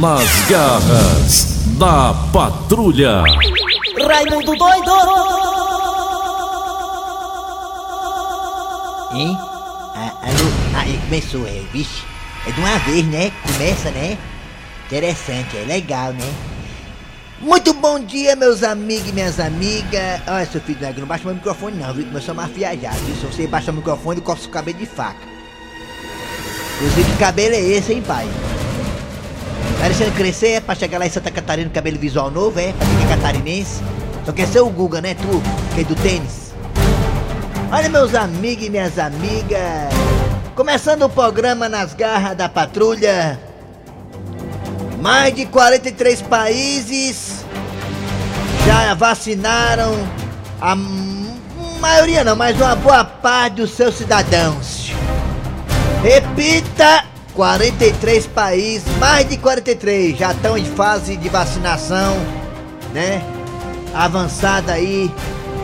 Nas garras da patrulha. Raimundo doido! Hein? Ah, alô? Aí começou, é, vixe. É de uma vez, né? Começa, né? Interessante, é legal, né? Muito bom dia, meus amigos e minhas amigas. Olha, seu filho, não baixa meu microfone não, viu? Nós somos afiajados, viu? Se você baixar o microfone, eu corto o cabelo de faca. Inclusive, que cabelo é esse, hein, pai? Tá deixando crescer, é pra chegar lá em Santa Catarina com cabelo visual novo, é? Pra quem é catarinense. Só quer ser o Guga, né, tu? Que é do tênis. Olha, meus amigos e minhas amigas. Começando o programa Nas Garras da Patrulha. Mais de 43 países já vacinaram a maioria não, mas uma boa parte dos seus cidadãos. Repita, 43 países, mais de 43 já estão em fase de vacinação, né? Avançada aí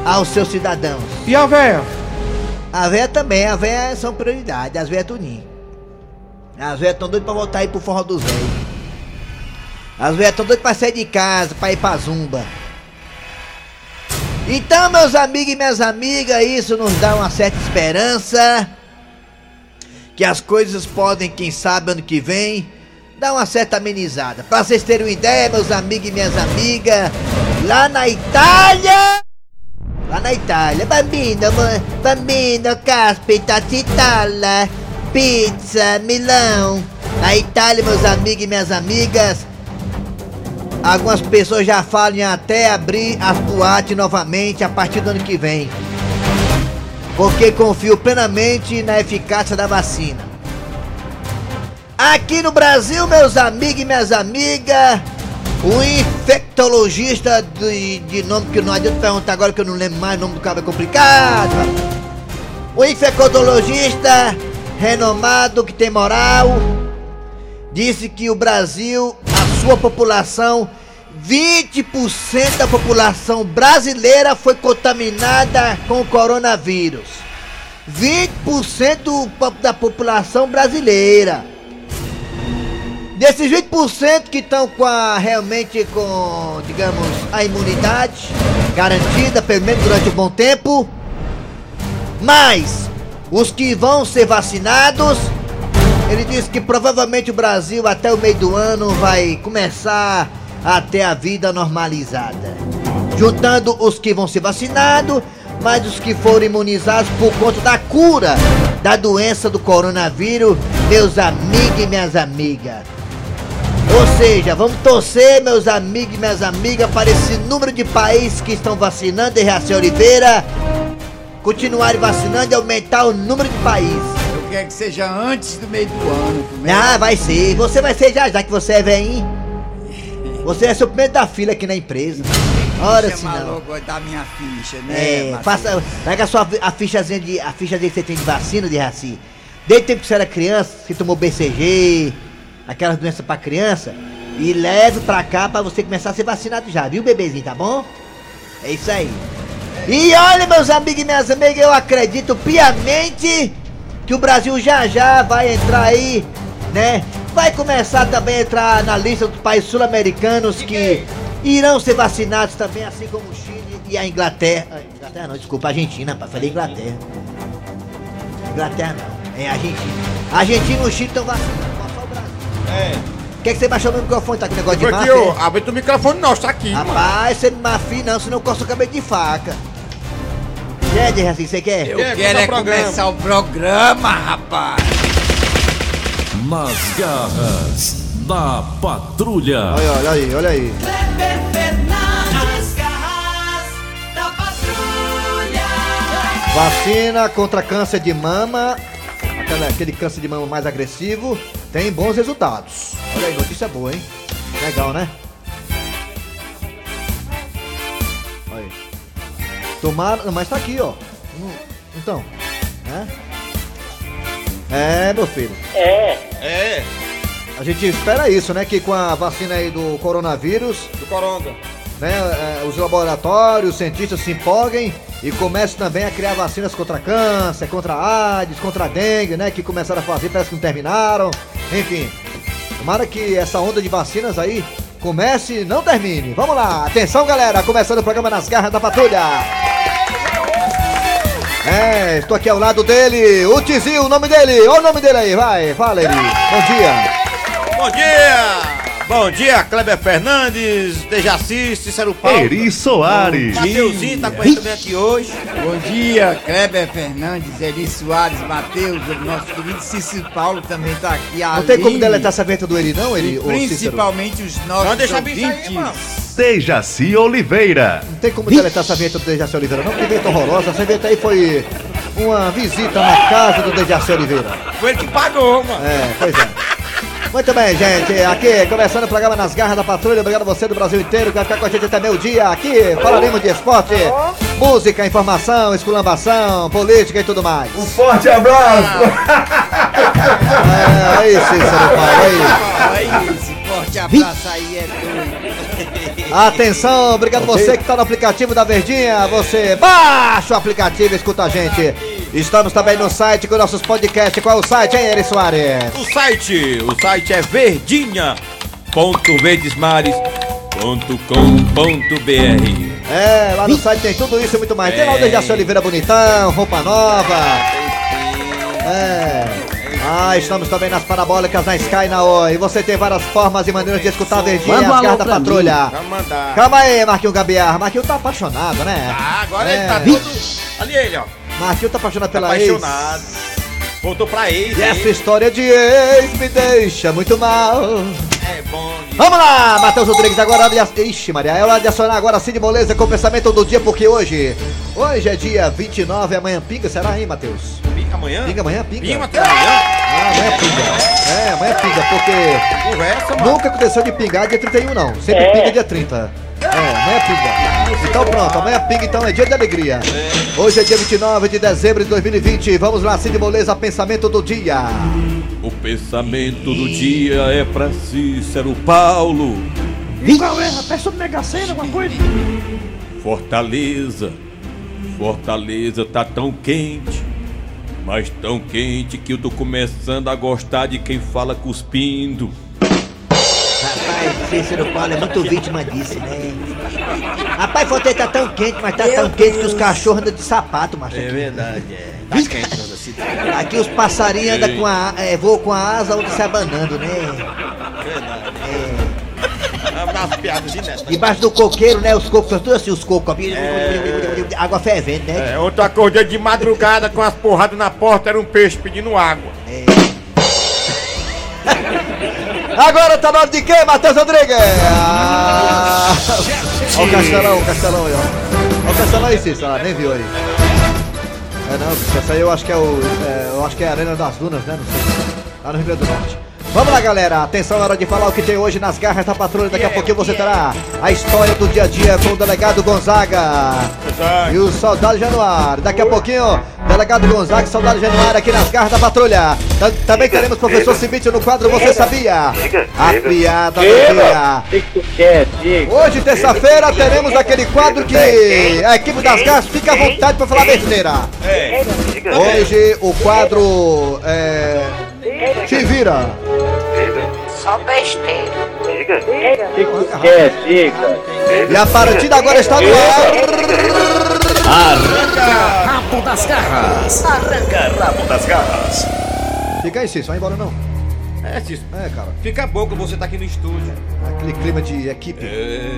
aos seus cidadãos. E a véia? A véia também, a véia são prioridade, as véias tuninho. As véias tão doidas pra voltar aí pro forró dos velhos. As véias tão doidas pra sair de casa, pra ir pra zumba. Então, meus amigos e minhas amigas, isso nos dá uma certa esperança. Que as coisas podem, quem sabe, ano que vem, dar uma certa amenizada. Pra vocês terem uma ideia, meus amigos e minhas amigas, lá na Itália. Lá na Itália, bambino, bambino, caspita, citala, pizza, Milão. Na Itália, meus amigos e minhas amigas, algumas pessoas já falam até abrir as boates novamente a partir do ano que vem. Porque confio plenamente na eficácia da vacina. Aqui no Brasil, meus amigos e minhas amigas, o infectologista de, de nome que não adianta perguntar agora que eu não lembro mais, o nome do cara é complicado. O infectologista renomado que tem moral disse que o Brasil, a sua população, 20% da população brasileira foi contaminada com o coronavírus. 20% do po- da população brasileira. Desses 20% que estão com a realmente com, digamos, a imunidade garantida, pelo menos durante um bom tempo, mas os que vão ser vacinados, ele disse que provavelmente o Brasil até o meio do ano vai começar a ter a vida normalizada. Juntando os que vão ser vacinados, mas os que foram imunizados por conta da cura da doença do coronavírus, meus amigos e minhas amigas. Ou seja, vamos torcer, meus amigos e minhas amigas, para esse número de países que estão vacinando, Reação Oliveira, continuarem vacinando e aumentar o número de países. Eu quero que seja antes do meio do ano. primeiro. Ah, vai ser. Você vai ser já, já que você é velhinho. Você é ser o primeiro da fila aqui na empresa. Ora Chama não. logo da minha ficha, né? É, faça. Pega a sua a fichazinha de. A fichazinha que você tem de vacina de raci. Desde o tempo que você era criança, você tomou BCG, aquelas doenças pra criança, e leve pra cá pra você começar a ser vacinado já, viu, bebezinho, tá bom? É isso aí. E olha, meus amigos e minhas amigas, eu acredito piamente que o Brasil já já vai entrar aí, né? Vai começar também a entrar na lista dos países sul-americanos que irão ser vacinados também, assim como o Chile e a Inglaterra. Inglaterra não, desculpa, a Argentina, rapaz, falei Inglaterra. Inglaterra não, é Argentina. Argentina e o Chile estão vacinando, só o Brasil. É. Quer que você baixou meu microfone, tá com negócio de aqui, máfia? ó. Abre o microfone nosso, tá aqui. mano. Rapaz, você não mafia não, senão eu coço o cabelo de faca. Quer, assim, você quer? Eu Quer quero é o programa? começar o programa, rapaz. Nas garras da patrulha. Olha, olha aí, olha aí. Kleber Fernandes, garras da patrulha. Vacina contra câncer de mama, aquela- aquele câncer de mama mais agressivo, tem bons resultados. Olha aí, notícia boa, hein? Legal, né? Olha aí. Tomara, mas tá aqui, ó. Hum, Então, né? É, meu filho. É, A gente espera isso, né? Que com a vacina aí do coronavírus, do Coronga. né, é, os laboratórios, os cientistas se empolguem e comecem também a criar vacinas contra câncer, contra AIDS, contra dengue, né? Que começaram a fazer, parece que não terminaram. Enfim, Tomara que essa onda de vacinas aí comece e não termine. Vamos lá, atenção galera, começando o programa Nas Garras da Patrulha. É, estou aqui ao lado dele, o Tizil, o nome dele, olha o nome dele aí, vai, fala ele. Bom dia. Bom dia! Bom dia, Kleber Fernandes, Dejaci, Cícero Paulo. Eri Soares. Mateuzinho tá com a gente também aqui hoje. Bom dia, Kleber Fernandes, Eri Soares, Matheus, o nosso querido Cícero Paulo também tá aqui. Não tem como deletar essa venta do Eri não, Eri? E principalmente os nossos Não deixa ouvintes. mano. Dejaci Oliveira. Não tem como deletar essa vinheta do Dejaci Oliveira, não, que vinheta horrorosa. Essa vinheta aí foi uma visita na casa do Dejaci Oliveira. Foi ele que pagou, mano. É, pois é. Muito bem, gente. Aqui, começando o programa Nas Garras da Patrulha. Obrigado a você do Brasil inteiro que vai ficar com a gente até meio dia. Aqui, falaremos de esporte, música, informação, esculambação, política e tudo mais. Um forte abraço. É, aí, Cícero Paulo, aí. Aí, esse forte abraço aí é doido. Atenção, obrigado você que está no aplicativo da Verdinha. Você baixa o aplicativo e escuta a gente. Estamos também no site com nossos podcasts. Qual é o site, hein, Eri Soares? O site, o site é verdinha.verdesmares.com.br É, lá no site tem tudo isso e muito mais. Tem lá o Dejaci Oliveira bonitão, roupa nova. É. Ah, estamos também nas parabólicas, na Sky, na Oi. E você tem várias formas e maneiras de escutar a Verdinha e as garras da patrulha. Vamos mandar. Calma aí, Marquinhos Gabiar. Marquinhos tá apaixonado, né? Ah, agora É. ele tá todo... Ali ele, ó. Marquinhos tá apaixonado pela apaixonado. Voltou pra ex. ex. E essa hein? história de ex me deixa muito mal. É bom. de- Vamos lá, Matheus Rodrigues, agora. Ixi, Maria, é hora de acionar agora Cid Moleza com o pensamento do dia, porque hoje... Hoje é dia 29, amanhã pinga, será, hein, Matheus? Pinga amanhã? Pinga amanhã, pinga? Pinga até amanhã? Ah, amanhã pinga. É, amanhã pinga, porque Conversa, mano. nunca aconteceu de pingar dia 31, não. Sempre pinga dia 30. É, amanhã pinga. Então pronto, amanhã pinga, então é dia de alegria. Hoje é dia 29 de dezembro de 2020. Vamos lá, Cid Moleza, pensamento do dia. O pensamento do dia é pra Cícero Paulo. Qual é? Até sobre Mega Sena, alguma coisa? Fortaleza. Fortaleza tá tão quente. Mas tão quente que eu tô começando a gostar de quem fala cuspindo. Rapaz, Cícero Paulo é muito vítima disso, né? Rapaz, Fortaleza tá tão quente, mas tá tão quente que os cachorros andam de sapato, macho. É verdade, é. Tá quente toda a cidade. Aqui os passarinhos andam com a. É, voam com a asa, outros se abanando, né? Umas piadas de neta. Debaixo do coqueiro, né? Os cocos, tudo assim, os cocos. ó. Água fervendo, né? É, ontem eu acordei de madrugada com as porradas na porta, era um peixe pedindo água. Agora tá na hora de quem, Matheus Rodrigues? Ah, Olha o Castelão, o Castelão aí, ó. Olha o Castelão aí, Cícero, ah, nem viu aí. É não, essa aí eu acho que é o. é, eu acho que é a Arena das Dunas, né? Não sei. Lá no Rio Grande do Norte. Vamos lá, galera. Atenção na hora de falar o que tem hoje nas garras da patrulha. Daqui a pouquinho você terá a história do dia a dia com o delegado Gonzaga. E o soldado Januário. Daqui a pouquinho, delegado Gonzaga soldado Januário aqui nas garras da patrulha. Tam- Também teremos professor Cibite no quadro Você Sabia? A piada do dia. Hoje, terça-feira, teremos aquele quadro que a equipe das garras fica à vontade para falar besteira. Hoje, o quadro é. Te vira. Só besteira. E a partida agora está no ar. Rabo das garras. Fica aí, Cícero, vai embora não. É, Cícero. É, cara. Fica bom que você tá aqui no estúdio. Aquele clima de equipe. É.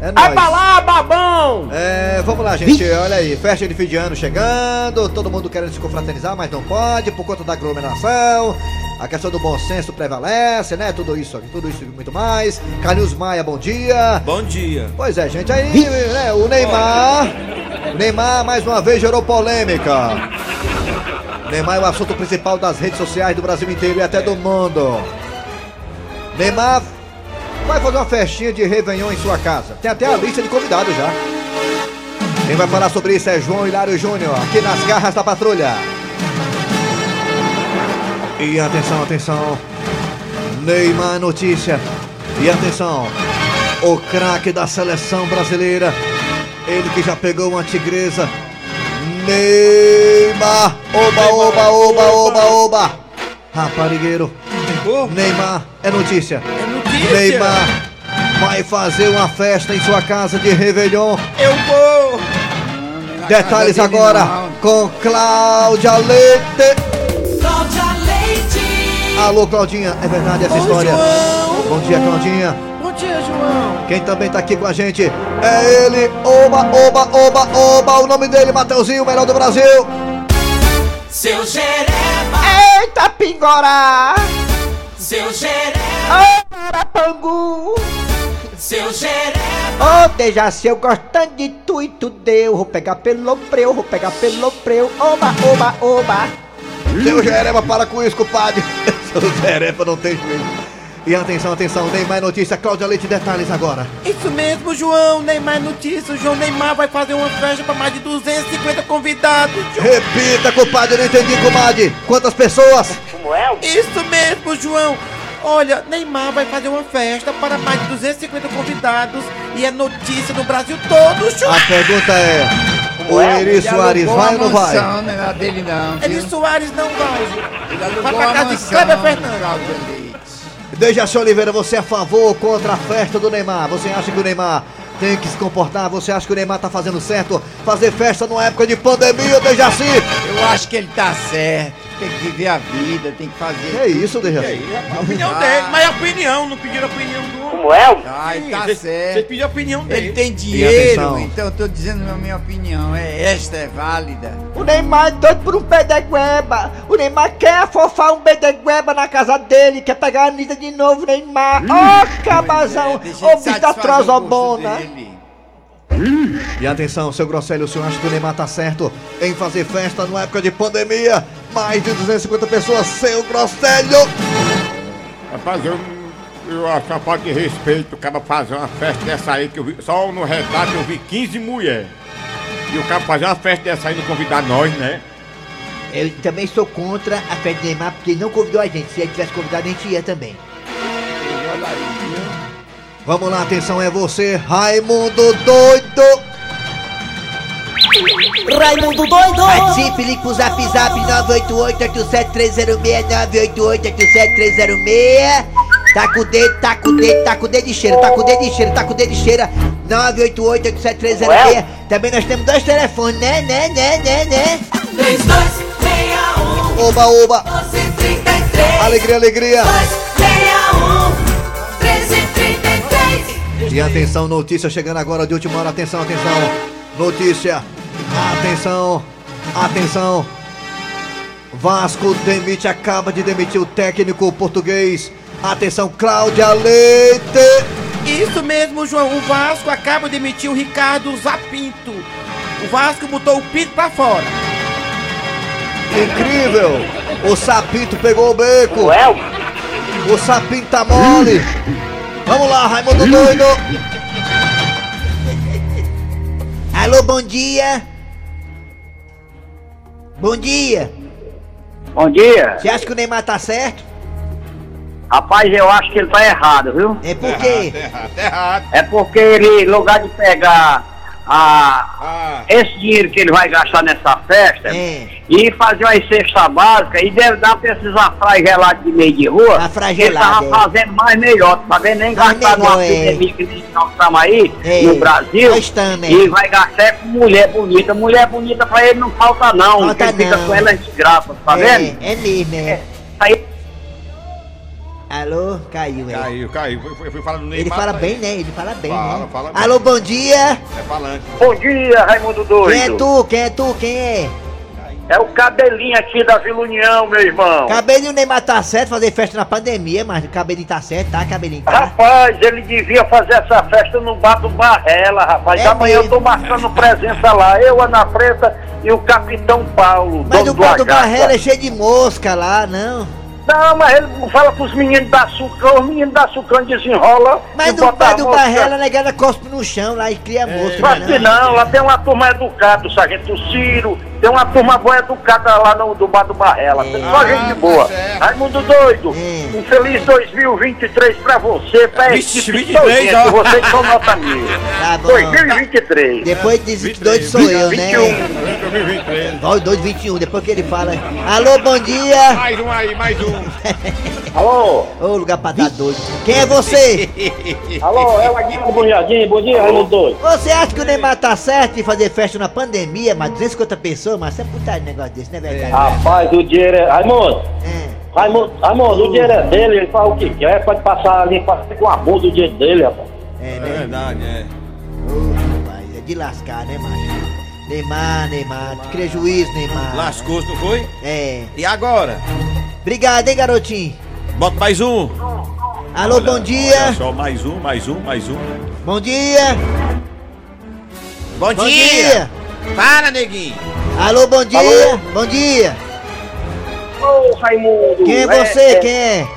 É nóis. lá, babão! É, vamos lá, gente. Olha aí, festa de fim de ano chegando. Todo mundo querendo se confraternizar, mas não pode por conta da aglomeração. A questão do bom senso prevalece, né? Tudo isso, tudo isso e muito mais. Carlinhos Maia, bom dia. Bom dia. Pois é, gente, aí, né, o Neymar. Neymar mais uma vez gerou polêmica. Neymar é o assunto principal das redes sociais do Brasil inteiro e até do mundo. Neymar vai fazer uma festinha de Réveillon em sua casa. Tem até a lista de convidados já. Quem vai falar sobre isso é João Hilário Júnior, aqui nas garras da patrulha. E atenção, atenção. Neymar notícia. E atenção. O craque da seleção brasileira. Ele que já pegou uma tigresa. Neymar. Oba, oba, oba, oba, oba. Raparigueiro. Neymar, é notícia. é notícia. Neymar vai fazer uma festa em sua casa de Réveillon. Eu vou. Detalhes dele agora com Cláudia Leite. Cláudia Leite. Alô, Claudinha, é verdade essa história? João. Bom dia, Claudinha. Dia, João. Quem também tá aqui com a gente é ele, Oba, Oba, Oba, Oba, o nome dele, Mateuzinho, o melhor do Brasil. Seu Jereba. Eita, pingorá! Seu Jereba. Ô, Arapangu! Seu Jereba. Ô, Dejaci, eu gostando de tu e tu deu. Vou pegar pelo breu, vou pegar pelo breu. Oba, oba, oba. Seu Jereba, para com isso, compadre. Seu Jereba não tem jeito. E atenção, atenção, Neymar notícia, Cláudia Leite, detalhes agora. Isso mesmo, João. Neymar notícia. O João Neymar vai fazer uma festa para mais de 250 convidados. João. Repita, compadre, eu não entendi, comadre. Quantas pessoas? Isso mesmo, João. Olha, Neymar vai fazer uma festa para mais de 250 convidados e é notícia no Brasil todo, João. A pergunta é: o Eri Ele Soares vai ou não vai? mansão, Não é a dele não. Eli Soares não vai, Vai pra casa de mansão, Kleber Fernandes. Dejaci Oliveira, você é a favor ou contra a festa do Neymar? Você acha que o Neymar tem que se comportar? Você acha que o Neymar tá fazendo certo? Fazer festa numa época de pandemia, Dejaci? Eu acho que ele tá certo. Tem que viver a vida, tem que fazer. Que isso, Dejaci? A opinião dele, mas a opinião, não pediram a opinião do. Como é? Ai, tá Vocês- certo. Vocês pediram a opinião dele. Ele tem dinheiro, então eu tô dizendo a minha opinião. É esta é válida. O Neymar é doido por um bedegueba. O Neymar quer afofar um bedegueba na casa dele. Quer pegar a Anitta de novo, Neymar. Ô, cabazão. Deixa Ô, ele bicho da gosto trozobona. E atenção, seu Grosselio, o senhor acha que o Neymar tá certo em fazer festa numa época de pandemia? Mais de 250 pessoas, seu Grosselio! Rapaz, eu, eu acho uma falta de respeito o cara fazer uma festa dessa aí, que eu vi, só no retrato eu vi 15 mulheres. E o cara fazer uma festa dessa aí não convidar nós, né? Eu também sou contra a festa do Neymar porque ele não convidou a gente. Se ele tivesse convidado, a gente ia também. Vamos lá, atenção, é você, Raimundo Doido! Raimundo doido. Participe, ligue pro zap zap 988-87306, 988-87306. Tá com o dedo, tá com o dedo, tá com o dedo de cheiro, tá com o dedo de cheiro, tá com o dedo de cheiro. 988-87306. Também nós temos dois telefones, né, né, né, né, né. 3261 Oba, oba! 1233. Alegria, alegria! 261 E atenção, notícia chegando agora de última hora. Atenção, atenção. Notícia. Atenção. Atenção. Vasco demite, acaba de demitir o técnico português. Atenção, Cláudia Leite. Isso mesmo, João. O Vasco acaba de emitir o Ricardo Zapinto. O Vasco botou o pinto pra fora. Incrível. O Sapinto pegou o beco. O Sapinto tá mole. Vamos lá, Raimundo Doido. Alô, bom dia. Bom dia. Bom dia. Você acha que o Neymar tá certo? Rapaz, eu acho que ele tá errado, viu? É por quê? errado, tá errado. É porque ele, no lugar de pegar a, Ah, esse dinheiro que ele vai gastar nessa festa É. e fazer uma cesta básica e deve dar pra esses afragelados de meio de rua, Afragelado, ele tava é. fazendo mais melhor, tá vendo? Nem Mais gastar numa melhor, é. epidemia que nós estamos aí É, no Brasil é. e vai gastar é com mulher bonita. Mulher bonita pra ele não falta não, Falta ele fica não. com ela de graça, tá vendo? É, é mesmo, é. Alô, caiu, é. caiu, caiu. Foi, foi, foi falando no Ele Neymar, fala bem, aí. né? Ele fala bem, Fala, né? fala bem. Alô, bom dia. É falante. Bom dia, Raimundo Doido. Quem é tu? Quem é tu? Quem é? É o cabelinho aqui da Vila União, meu irmão. Cabelinho Neymar tá certo fazer festa na pandemia, mas o cabelinho tá certo, tá, cabelinho? Tá. Rapaz, ele devia fazer essa festa no bar do Barrela, rapaz. É Amanhã eu tô marcando presença lá. Eu, Ana Preta e o Capitão Paulo, Mas o bar do. Barrela é cheio de mosca lá, não. Não, mas ele fala pros meninos da Sucão, os meninos da Sucão desenrola Mas bar a do. Barrela, a negada cospe no chão lá e cria mosca, Claro não que é não? não, lá tem uma turma educada, o Sargento Ciro, Tem uma turma boa educada lá no, do Bar do Barrela. Tem só gente boa. Raimundo Doido, um feliz 2023 pra você, pra Vixe, equipe 23, todinha, ó. que vocês são nota mil. Tá bom. 2023. Depois de 22 sou eu, né? 2023. Ó, o 221, depois que ele fala. Alô, bom dia! Mais um aí, mais um. Alô? Ô, lugar pra dar doido. Quem é você? Alô, é o Aguinaldo do Bom Jardim. Bom dia, Raimundo Doido. Você acha que o Neymar tá certo em fazer festa na pandemia, mas 250 pessoas, mas você é putaria negócio desse, não é verdade? Rapaz, o dinheiro é... Raimundo, É. Raimundo, Raimundo, o dinheiro é dele, ele faz o que quer, pode passar ali, fazer com a bunda o dinheiro dele, rapaz. É, É né? verdade, é. Ô, rapaz, é de lascar, né, macho? Neymar, Neymar, cria juízo, Neymar. Lascou-se, não foi? É. E agora? Obrigado, hein, garotinho? Bota mais um. Alô, Olha- bom dia. olha só, mais um, mais um, mais um. Bom dia. Bom, Bom dia. dia. Fala, neguinho. Alô, bom dia. Bom dia. Ô, Raimundo. Quem é você? Quem é?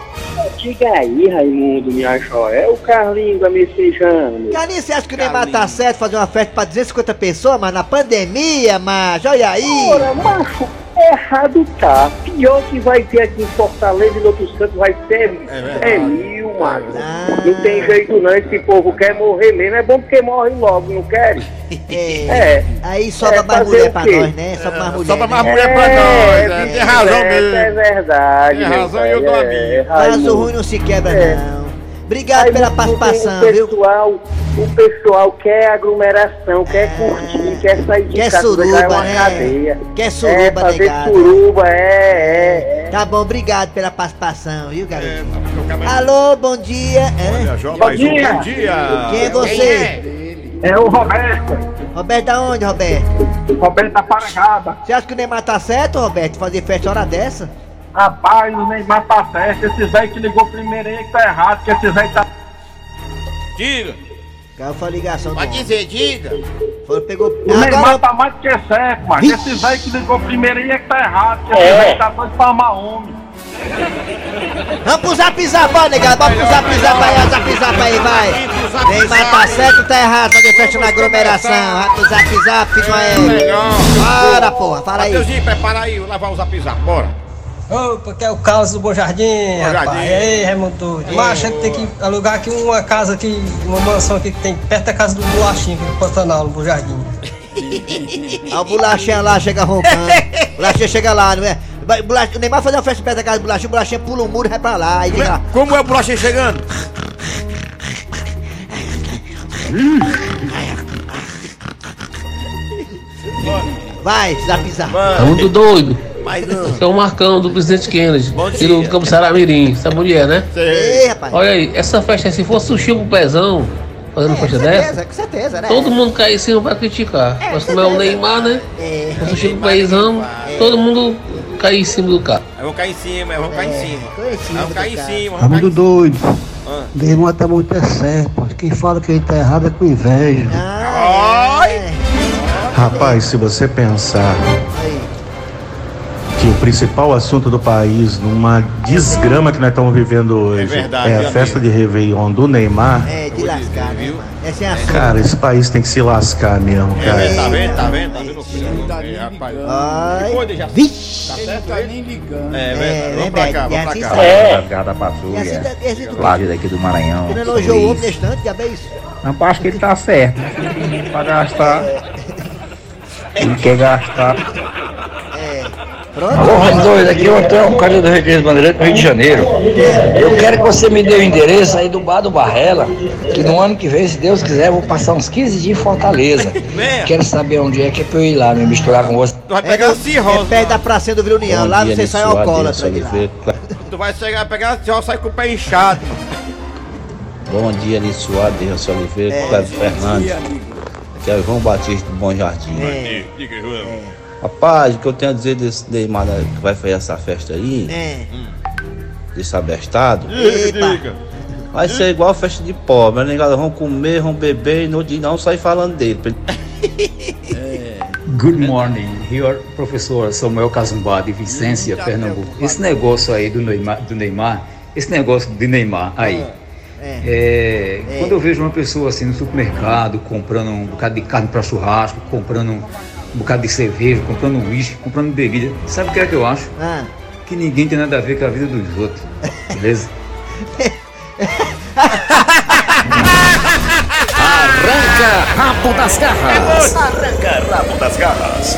Diga aí, Raimundo, minha joia. É o Carlinhos da Messejana. Carlinhos, você acha que o Neymar tá certo fazer uma festa pra 250 pessoas, mas na pandemia, macho? Olha aí. Ora, macho, errado tá. Pior que vai ter aqui em Fortaleza e em outros cantos vai ter é, macho. Ah. Não tem jeito não, esse povo quer morrer mesmo. É bom porque morre logo, não quer? É. É. Aí sobra É, mais mulher pra nós, né? Sobra mais mulher. Sobra né? mais mulher pra nós, né? Tem razão mesmo. É verdade. Tem razão e eu dou a é, minha. Mas o ruim não se quebra, É. não. Obrigado Aí pela participação, o viu? pessoal, O pessoal quer aglomeração, quer curtir, quer sair de Quer casa, suruba, uma né? cadeia. Quer suruba, é, fazer negado. suruba, é, é, é. Tá bom, obrigado pela participação, viu, garotinho? É, Alô, bom dia. Olha, João, Bom mais um dia. bom dia. Quem é você? É o Roberto, Roberto, da onde, Roberto? Roberto da Paragaba. Você acha que o Neymar tá certo, Roberto, fazer festa hora dessa? Rapaz, o Neymar tá certo, esse velho que ligou primeiro aí que tá errado, que esse velho tá... Diga. Caiu foi a ligação do Pode homem. dizer, diga. Foi, pegou... O Neymar Agora, tá mais do que certo, mas esse velho que ligou primeiro aí é que tá errado, que esse É. velho tá doido pra amar homem. vamos pro zap zap, ó, negado. Vamos pro zap zap aí, ó, zap zap aí, vai. Neymar tá certo, tá errado, fazer festa na aglomeração. Vai pro zap zap, Aéreo. Melhor. Bora, porra, fala aí. Mateuzinho, prepara aí, vou lavar o zap zap, bora. Opa, que é o Carlos do Bom Jardim, Bom rapaz. Jardim. E aí, Raimundo doido. Mas a gente tem que alugar aqui uma casa aqui, uma mansão aqui que tem perto da casa do Bolachinho, aqui do Pantanal, no Bom Jardim. Ó, o bolachinha lá chega roncando. Bolachinha chega lá, não é? Bolacha- O Neymar fazer uma festa perto da casa do bolachinha, o bolachinha pula o muro e vai pra lá. E Como é, como é o broche chegando? Vai, zap zap. Muito doido. Esse é o Marcão do presidente Kennedy. Bom E do. Campo Saramirim, essa mulher, né? Ei, rapaz. Olha aí, essa festa, se fosse o Chico Pezão fazendo É, com festa dessa, certeza, com certeza, né? todo mundo cai em cima pra criticar. Mas como é o Neymar, né? É. O Chico Pezão, todo mundo cai em cima do carro. Vamos cair em cima, vamos cair em cima. Vamos cair em cima, Tá vamos cair muito em cima. doido. Ah. Neymar tá muito é certo, pô. Quem fala que ele tá errado é com inveja. Ah, é. Rapaz, se você pensar. Que o principal assunto do país, numa desgrama que nós estamos vivendo hoje, verdade, é a festa de Réveillon do Neymar, É, de lascar, né, é sua. cara, esse país tem que se lascar mesmo, É, cara. tá vendo, tá vendo, tá vendo o filho? É, rapaz. Ai. Vixe. Tá certo ele? ligando. É, É, verdade. Vamos pra cá, vamos É pra cá. É, patrulha. da- assim, Flávio daqui do Maranhão. Ele elogiou o homem distante, já vê isso. Não, eu acho que ele tá certo. Pra gastar. Ele quer gastar. Pronto. Alô, Rondônia, aqui é o Antônio, Carlos do Recreio Bandeirante, do Rio de Janeiro. Eu quero que você me dê o endereço aí do Bar do Barrela, que no ano que vem, se Deus quiser, eu vou passar uns 15 dias em Fortaleza. Quero saber onde é que é pra eu ir lá, me misturar com você. Tu vai É, pegar a no- é cirrose. perto da pracinha do Vila União. Lá você sai alcoólatra de lá. Tu vai chegar, pegar a cirrose, sai com o pé inchado. Bom dia, Soares, Deus Oliveira, É. Cléber Fernandes. Aqui é o João Batista do Bom Jardim. É. Rapaz, o que eu tenho a dizer desse Neymar que vai fazer essa festa aí, é. desse abestado, Epa. Diga. vai ser igual a festa de pobre. Né, negado? Vão comer, vão beber e no dia não sai falando dele. ele- Good morning, here professor Samuel Cazumbá de Vicência, Pernambuco. Esse negócio aí do Neymar, do Neymar esse negócio de Neymar aí, É. é, quando eu vejo uma pessoa assim no supermercado comprando um bocado de carne para churrasco, comprando um bocado de cerveja, comprando uísque, comprando bebida. Sabe o que é que eu acho? Ah. Que ninguém tem nada a ver com a vida dos outros. Beleza? Arranca rabo das garras. Arranca rabo das garras.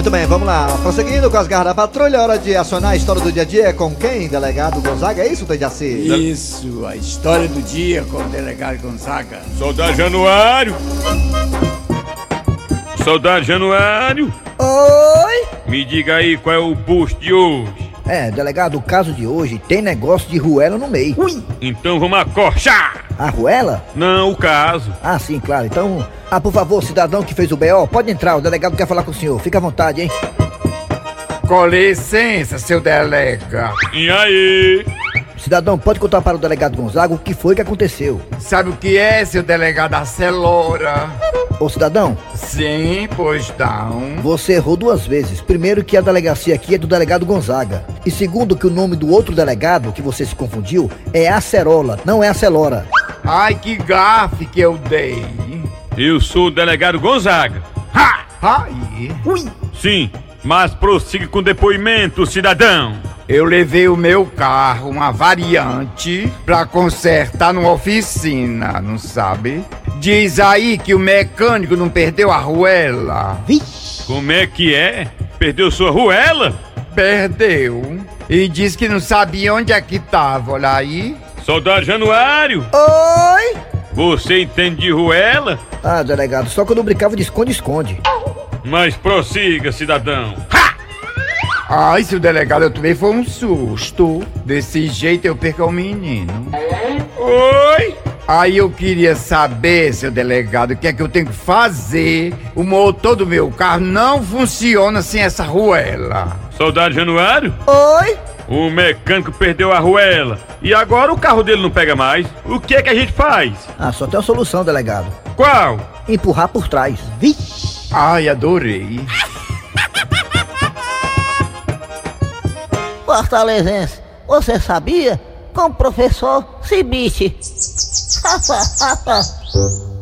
Muito bem, vamos lá. Prosseguindo com as garras da patrulha, hora de acionar a história do dia a dia com quem? Delegado Gonzaga, é isso, Dejaci? Isso, a história do dia com o delegado Gonzaga. Soldado Januário. Soldado Januário. Oi? Me diga aí qual é o post de hoje. É, delegado, o caso de hoje tem negócio de ruela no meio. Ui! Então vamos acorchar. A ruela? Não, o caso. Ah, sim, claro. Então, ah, por favor, cidadão que fez o BO, pode entrar, o delegado quer falar com o senhor. Fica à vontade, hein? Com licença, seu delegado. E aí? Cidadão, pode contar para o delegado Gonzaga o que foi que aconteceu. Sabe o que é, seu delegado Acelora? Ô, cidadão, Sim, pois não. você errou duas vezes. Primeiro que a delegacia aqui é do delegado Gonzaga. E segundo que o nome do outro delegado, que você se confundiu, é Acerola, não é Acelora. Ai, que gafe que eu dei. Eu sou o delegado Gonzaga. Ha! Ai. Ui! Sim, mas prossiga com o depoimento, cidadão. Eu levei o meu carro, uma variante, pra consertar numa oficina, não sabe? Diz aí que o mecânico não perdeu a ruela. Como é que é? Perdeu sua ruela? Perdeu. E diz que não sabia onde é que tava, olha aí. Soldado Januário. Oi! Você entende de ruela? Ah, delegado, só quando eu brincava de esconde-esconde. Mas prossiga, cidadão. Ai, seu delegado, eu também foi um susto. Desse jeito eu perco o menino. Oi! Aí eu queria saber, seu delegado, o que é que eu tenho que fazer. O motor do meu carro não funciona sem essa ruela. Soldado Januário? Oi! O mecânico perdeu a ruela. E agora o carro dele não pega mais. O que é que a gente faz? Ah, só tem uma solução, delegado. Qual? Empurrar por trás. Vixe! Ai, adorei. Fortalezense, você sabia? Com o professor Cibite.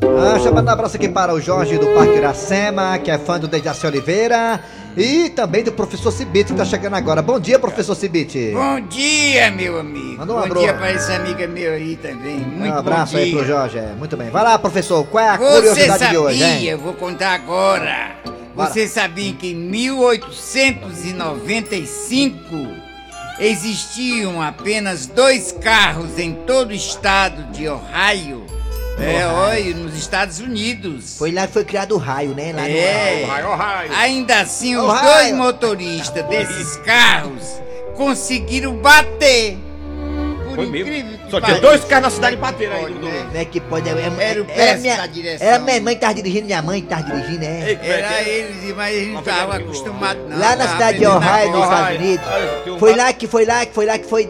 Ah, chamando um abraço aqui para o Jorge do Parque Iracema, que é fã do Dejaci Oliveira. E também do professor Cibite, que tá chegando agora. Bom dia, professor Cibite. Bom dia, meu amigo. Manda um bom abraço. dia pra esse amigo meu aí também. Muito um abraço bom aí pro Jorge. Muito bem. Vai lá, professor. Qual é a Você curiosidade sabia, de hoje, hein? eu vou contar agora. Bora. Você sabia que em 1895 existiam apenas dois carros em todo o estado de Ohio? É, olha, nos Estados Unidos. Foi lá que foi criado o raio, né? Lá É. no Ainda assim, os Ohio. dois motoristas desses carros conseguiram bater. Foi mesmo? Só tinha dois carros na cidade batendo aí. Pode, né? Como é que pode? É, é, Era o era, péssimo minha, da direção. era minha mãe que tava dirigindo, minha mãe que tava dirigindo, é. Era eles, mas eles não estavam acostumados, não. Lá na cidade de Ohio, nos. Estados Unidos. Foi lá que foi lá que foi lá que foi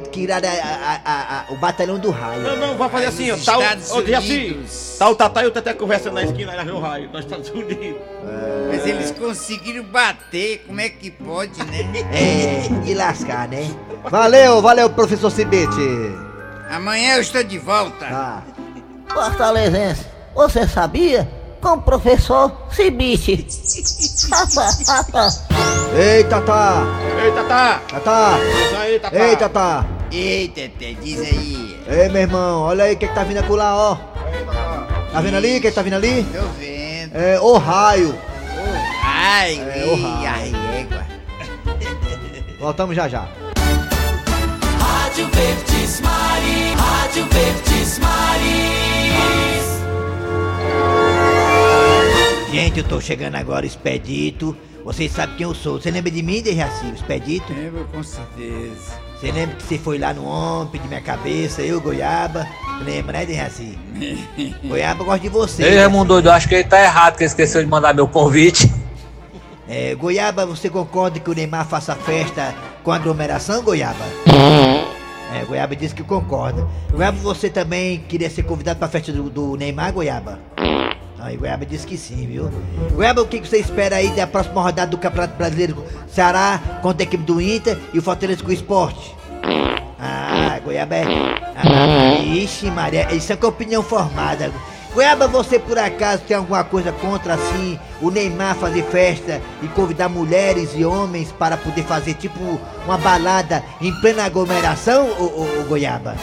a- o batalhão do raio. Não, não, vai fazer assim, ó. Tá ó, assim, Unidos. Tá o Tatá e o Teté conversando na esquina, aí no raio, nos Estados Unidos. Mas eles conseguiram bater, como é que pode, né? É, e lascar, né? Valeu, valeu, professor Cibite. Amanhã eu estou de volta. Ah. Fortalezense, você sabia? Com o professor Cibite. Ei, Tatá. Ei, Tatá. Tatá. Aí, Tatá. Ei, Tatá. Ei, Tete, diz aí. Ei, meu irmão, olha aí o que, que tá vindo acolá, ó. Tá vendo ali? O que, que tá vindo ali? Tô vendo. É o raio. Ai, É, o raio. ai, égua. Voltamos já já. Rádio Verdes Mari, Rádio Verdes Maris. Gente, eu tô chegando agora, Expedito. Vocês sabem quem eu sou. Você lembra de mim, Dejaci, o Expedito? Lembro com certeza. Você lembra que você foi lá no ontem, pedir minha cabeça, eu, Goiaba? Lembra, né, Dejaci? Goiaba gosta de você. Ei, Raimundo doido, eu acho que ele tá errado, que ele esqueceu de mandar meu convite. É, Goiaba, você concorda que o Neymar faça festa com aglomeração, Goiaba? É, Goiaba disse que concorda. Goiaba, você também queria ser convidado pra festa do, do Neymar, Goiaba? Aí, Goiaba disse que sim, viu? Goiaba, o que que você espera aí da próxima rodada do Campeonato Brasileiro? Ceará contra a equipe do Inter e o Fortaleza com o esporte? Ah, Goiaba é. Ah, ixi, Maria, isso é com opinião formada. Goiaba, você por acaso tem alguma coisa contra assim o Neymar fazer festa e convidar mulheres e homens para poder fazer tipo uma balada em plena aglomeração, ô, ô, ô, Goiaba?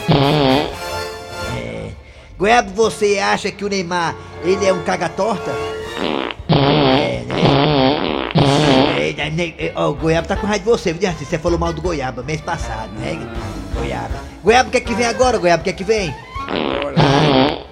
Goiaba, você acha que o Neymar ele é um caga-torta? É, né? É, né, né, é, ó, o Goiaba tá com raiva de você, viu? Você falou mal do Goiaba mês passado, né? Goiaba. Goiaba, o que é que vem agora, Goiaba? O que é que vem?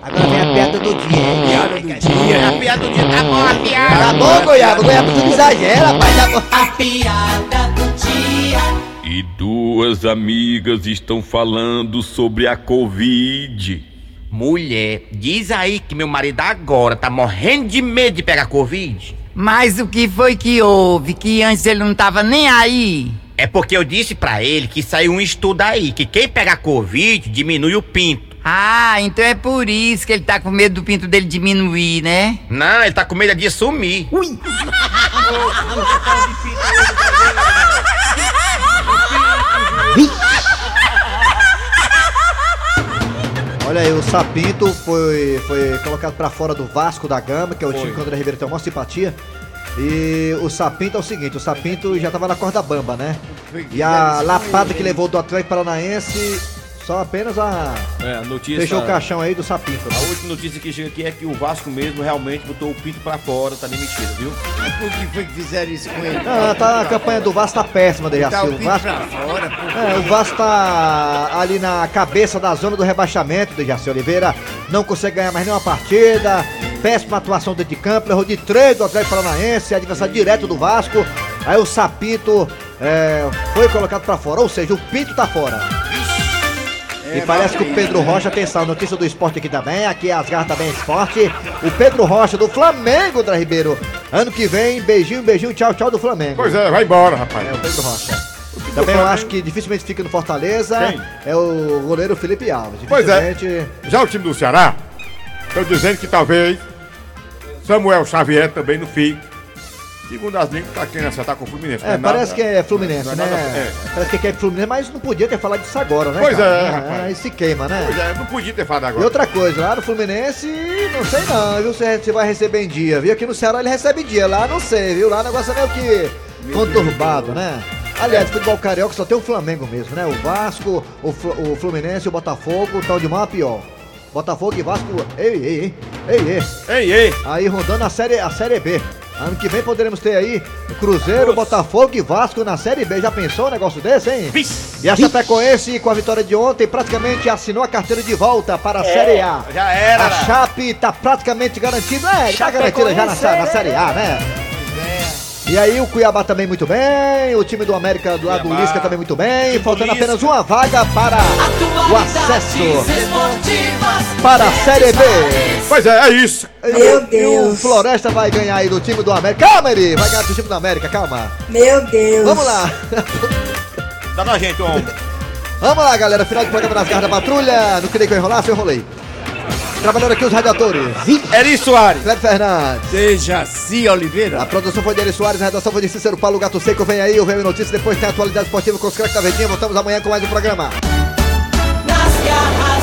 Agora vem a piada do dia. Piada do dia. A piada do dia tá bom, a piada. Tá bom, Goiaba? Goiaba, tu exagera, rapaz. Tá bom. A piada do dia. E duas amigas estão falando sobre a Covid. Mulher, diz aí que meu marido agora tá morrendo de medo de pegar Covid. Mas o que foi que houve? Que antes ele não tava nem aí? É porque eu disse pra ele que saiu um estudo aí, que quem pega Covid diminui o pinto. Ah, então é por isso que ele tá com medo do pinto dele diminuir, né? Não, ele tá com medo de sumir. Ui! Sapinto foi, foi colocado pra fora do Vasco da Gama, que é o time que o André Ribeiro tem uma simpatia. E o Sapinto é o seguinte, o Sapinto já tava na corda bamba, né? E a lapada que levou do Atlético Paranaense, só apenas a... É, notícia. Fechou o caixão aí do Sapinto. A última notícia que chega aqui é que o Vasco mesmo realmente botou o pinto pra fora, tá demitido, viu? Mas por que foi que fizeram isso com ele? Ah, tá, a campanha do Vasco tá péssima, Dejaci. Tá o pinto Vasco... pra fora, É, o Vasco tá ali na cabeça da zona do rebaixamento, Dejaci Oliveira. Não consegue ganhar mais nenhuma partida. Péssima atuação dentro de campo. Errou de três do Atlético Paranaense, adversário direto do Vasco. Aí o Sapinto é, foi colocado pra fora, ou seja, o Pinto tá fora. E parece que o Pedro Rocha, atenção, notícia do esporte aqui também, aqui é as garras também esporte. O Pedro Rocha do Flamengo, André Ribeiro. Ano que vem, beijinho, beijinho, tchau, tchau do Flamengo. Pois é, vai embora, rapaz. É, o Pedro Rocha. Também eu acho que dificilmente fica no Fortaleza. Quem? É o goleiro Felipe Alves. Pois é. Já o time do Ceará, estão dizendo que talvez Samuel Xavier também não fique. Segundo as línguas, tá querendo acertar com o Fluminense. É, parece que é Fluminense, é né? nada- é. Parece que é Fluminense, mas não podia ter falado disso agora, né? Pois cara? é, rapaz. Aí se queima, né? Pois é, não podia ter falado E agora. outra coisa, lá no Fluminense, não sei não, viu? Se se vai receber em dia, viu? Aqui no Ceará ele recebe em dia, lá não sei, viu? Lá o negócio é meio que conturbado, né? Aliás, futebol carioca só tem o Flamengo mesmo, né? O Vasco, o, Flu- o Fluminense e o Botafogo estão de mal pior. Botafogo e Vasco, ei, ei, ei, ei, ei. Ei, ei. Aí rondando a série, a série B. Ano que vem poderemos ter aí Cruzeiro, Botafogo e Vasco na Série B. Já pensou um negócio desse, hein? E a Chapecoense, com a vitória de ontem, praticamente assinou a carteira de volta para a É, Série A. já era. A Chape tá praticamente garantida. É, tá garantida já na, na Série A, né? E aí o Cuiabá também muito bem, o time do América do lado do Lisca também muito bem, faltando apenas uma vaga para o acesso para a Série B. Pois é, é isso. Meu Deus. E o Floresta vai ganhar aí do time do América. Calma, Eri, vai ganhar do time do América, calma. Meu Deus. Vamos lá. Dá na gente, homem. Vamos lá, galera. Final do programa nas garras da patrulha. Não queria que eu enrolasse, eu enrolei. Trabalhando aqui os radiadores. Eri Soares. Cleber Fernandes. Dejaci Oliveira. A produção foi de Eri Soares, a redação foi de Cícero Paulo Gato Seco. Vem aí o Veio Notícias, depois tem a atualidade esportiva com os craques da Verdinha. Voltamos amanhã com mais um programa. Nas garras.